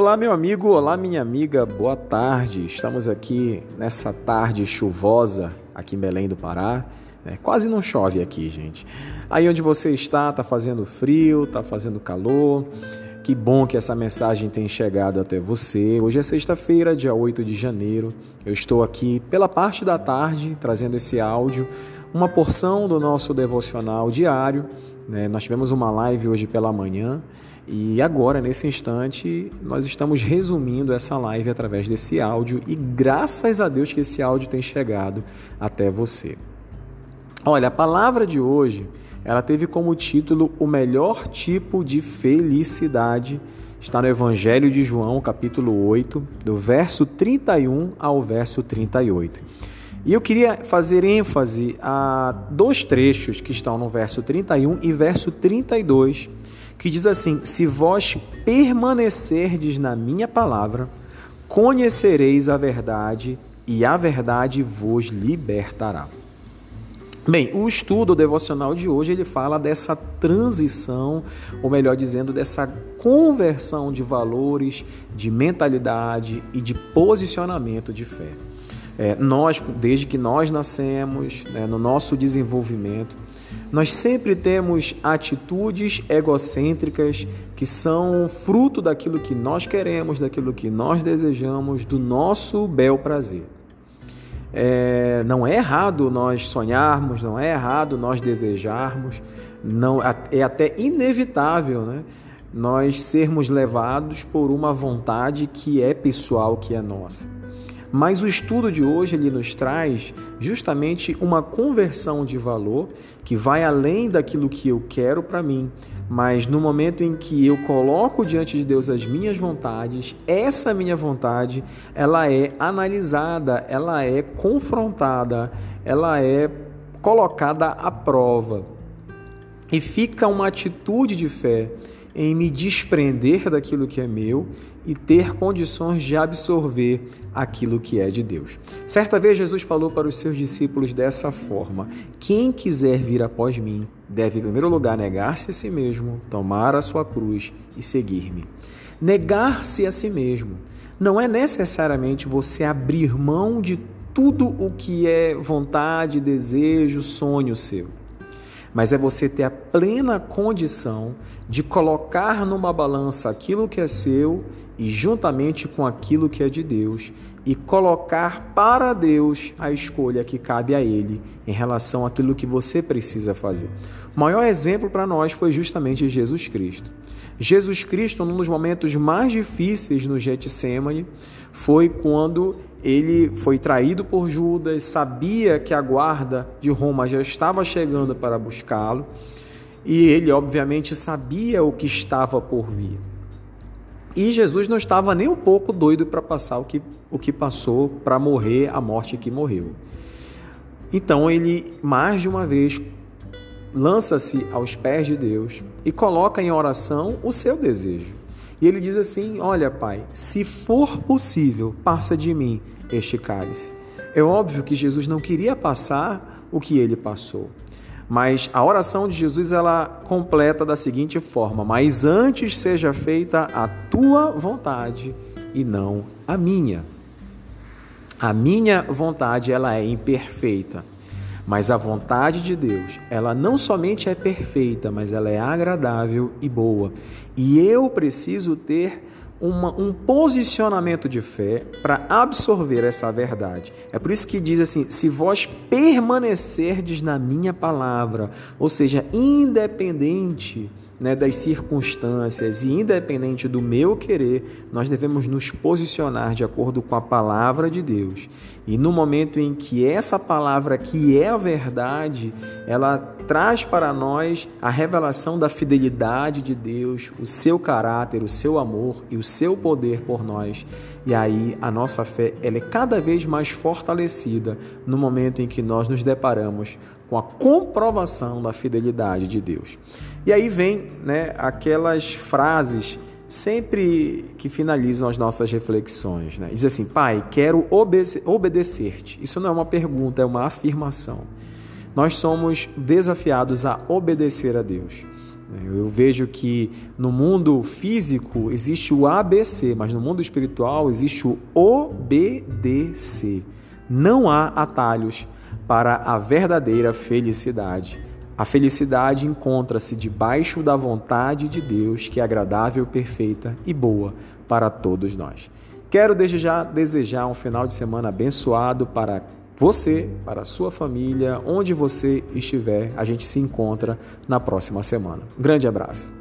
Olá, meu amigo, olá, minha amiga, boa tarde. Estamos aqui nessa tarde chuvosa aqui em Belém do Pará. É, quase não chove aqui, gente. Aí onde você está, tá fazendo frio, tá fazendo calor. Que bom que essa mensagem tem chegado até você. Hoje é sexta-feira, dia 8 de janeiro. Eu estou aqui pela parte da tarde trazendo esse áudio, uma porção do nosso devocional diário. Né? Nós tivemos uma live hoje pela manhã e agora, nesse instante, nós estamos resumindo essa live através desse áudio e graças a Deus que esse áudio tem chegado até você. Olha, a palavra de hoje, ela teve como título o melhor tipo de felicidade. Está no Evangelho de João, capítulo 8, do verso 31 ao verso 38. E eu queria fazer ênfase a dois trechos que estão no verso 31 e verso 32 que diz assim: Se vós permanecerdes na minha palavra, conhecereis a verdade e a verdade vos libertará. Bem, o estudo devocional de hoje ele fala dessa transição, ou melhor dizendo, dessa conversão de valores, de mentalidade e de posicionamento de fé. É, nós, desde que nós nascemos, né, no nosso desenvolvimento, nós sempre temos atitudes egocêntricas que são fruto daquilo que nós queremos, daquilo que nós desejamos, do nosso bel prazer. É, não é errado nós sonharmos, não é errado nós desejarmos, não é até inevitável, né? Nós sermos levados por uma vontade que é pessoal, que é nossa. Mas o estudo de hoje ele nos traz justamente uma conversão de valor que vai além daquilo que eu quero para mim, mas no momento em que eu coloco diante de Deus as minhas vontades, essa minha vontade, ela é analisada, ela é confrontada, ela é colocada à prova. E fica uma atitude de fé em me desprender daquilo que é meu e ter condições de absorver aquilo que é de Deus. Certa vez Jesus falou para os seus discípulos dessa forma: Quem quiser vir após mim, deve em primeiro lugar negar-se a si mesmo, tomar a sua cruz e seguir-me. Negar-se a si mesmo não é necessariamente você abrir mão de tudo o que é vontade, desejo, sonho seu mas é você ter a plena condição de colocar numa balança aquilo que é seu e juntamente com aquilo que é de Deus e colocar para Deus a escolha que cabe a Ele em relação àquilo que você precisa fazer. O maior exemplo para nós foi justamente Jesus Cristo. Jesus Cristo, num dos momentos mais difíceis no Getsemane, foi quando ele foi traído por Judas, sabia que a guarda de Roma já estava chegando para buscá-lo, e ele, obviamente, sabia o que estava por vir. E Jesus não estava nem um pouco doido para passar o que, o que passou, para morrer a morte que morreu. Então ele, mais de uma vez, lança-se aos pés de Deus e coloca em oração o seu desejo. E ele diz assim: Olha, Pai, se for possível, passa de mim este cálice. É óbvio que Jesus não queria passar o que ele passou. Mas a oração de Jesus ela completa da seguinte forma: Mas antes seja feita a tua vontade e não a minha. A minha vontade ela é imperfeita, mas a vontade de Deus, ela não somente é perfeita, mas ela é agradável e boa. E eu preciso ter uma, um posicionamento de fé para absorver essa verdade. É por isso que diz assim: se vós permanecerdes na minha palavra, ou seja, independente né, das circunstâncias e independente do meu querer, nós devemos nos posicionar de acordo com a palavra de Deus. E no momento em que essa palavra, que é a verdade, ela traz para nós a revelação da fidelidade de Deus, o seu caráter, o seu amor e o seu poder por nós. E aí a nossa fé ela é cada vez mais fortalecida no momento em que nós nos deparamos com a comprovação da fidelidade de Deus. E aí vem né, aquelas frases sempre que finalizam as nossas reflexões. Né? Diz assim, Pai, quero obedecer-te. Isso não é uma pergunta, é uma afirmação. Nós somos desafiados a obedecer a Deus. Eu vejo que no mundo físico existe o ABC, mas no mundo espiritual existe o obedecer. Não há atalhos para a verdadeira felicidade. A felicidade encontra-se debaixo da vontade de Deus, que é agradável, perfeita e boa para todos nós. Quero desde já desejar um final de semana abençoado para você, para a sua família, onde você estiver. A gente se encontra na próxima semana. Um grande abraço.